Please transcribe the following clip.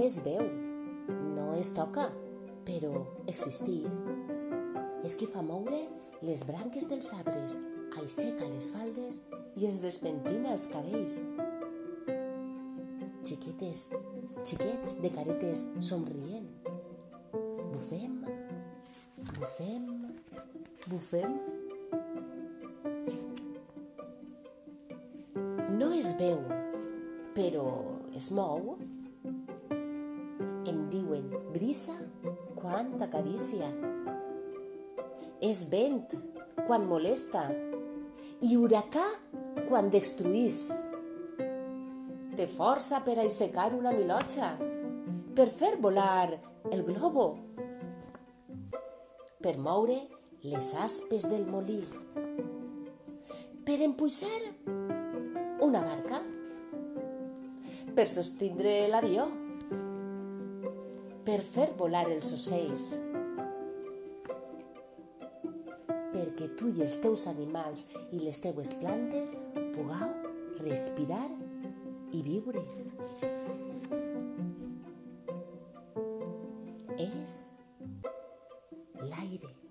es veu, no es toca, però existís. És que fa moure les branques dels arbres, aixeca les faldes i es despentina els cabells. Xiquetes, xiquets de caretes somrient. Bufem, bufem, bufem. No es veu, però es mou. Em diuen brisa quan t'acarícia. És vent quan molesta i huracà quan destruís. Té força per aixecar una milotxa, per fer volar el globo, per moure les aspes del molí, per empujar una barca, per sostindre l'avió, per fer volar els ocells, perquè tu i els teus animals i les teues plantes pugueu respirar i viure. És l'aire.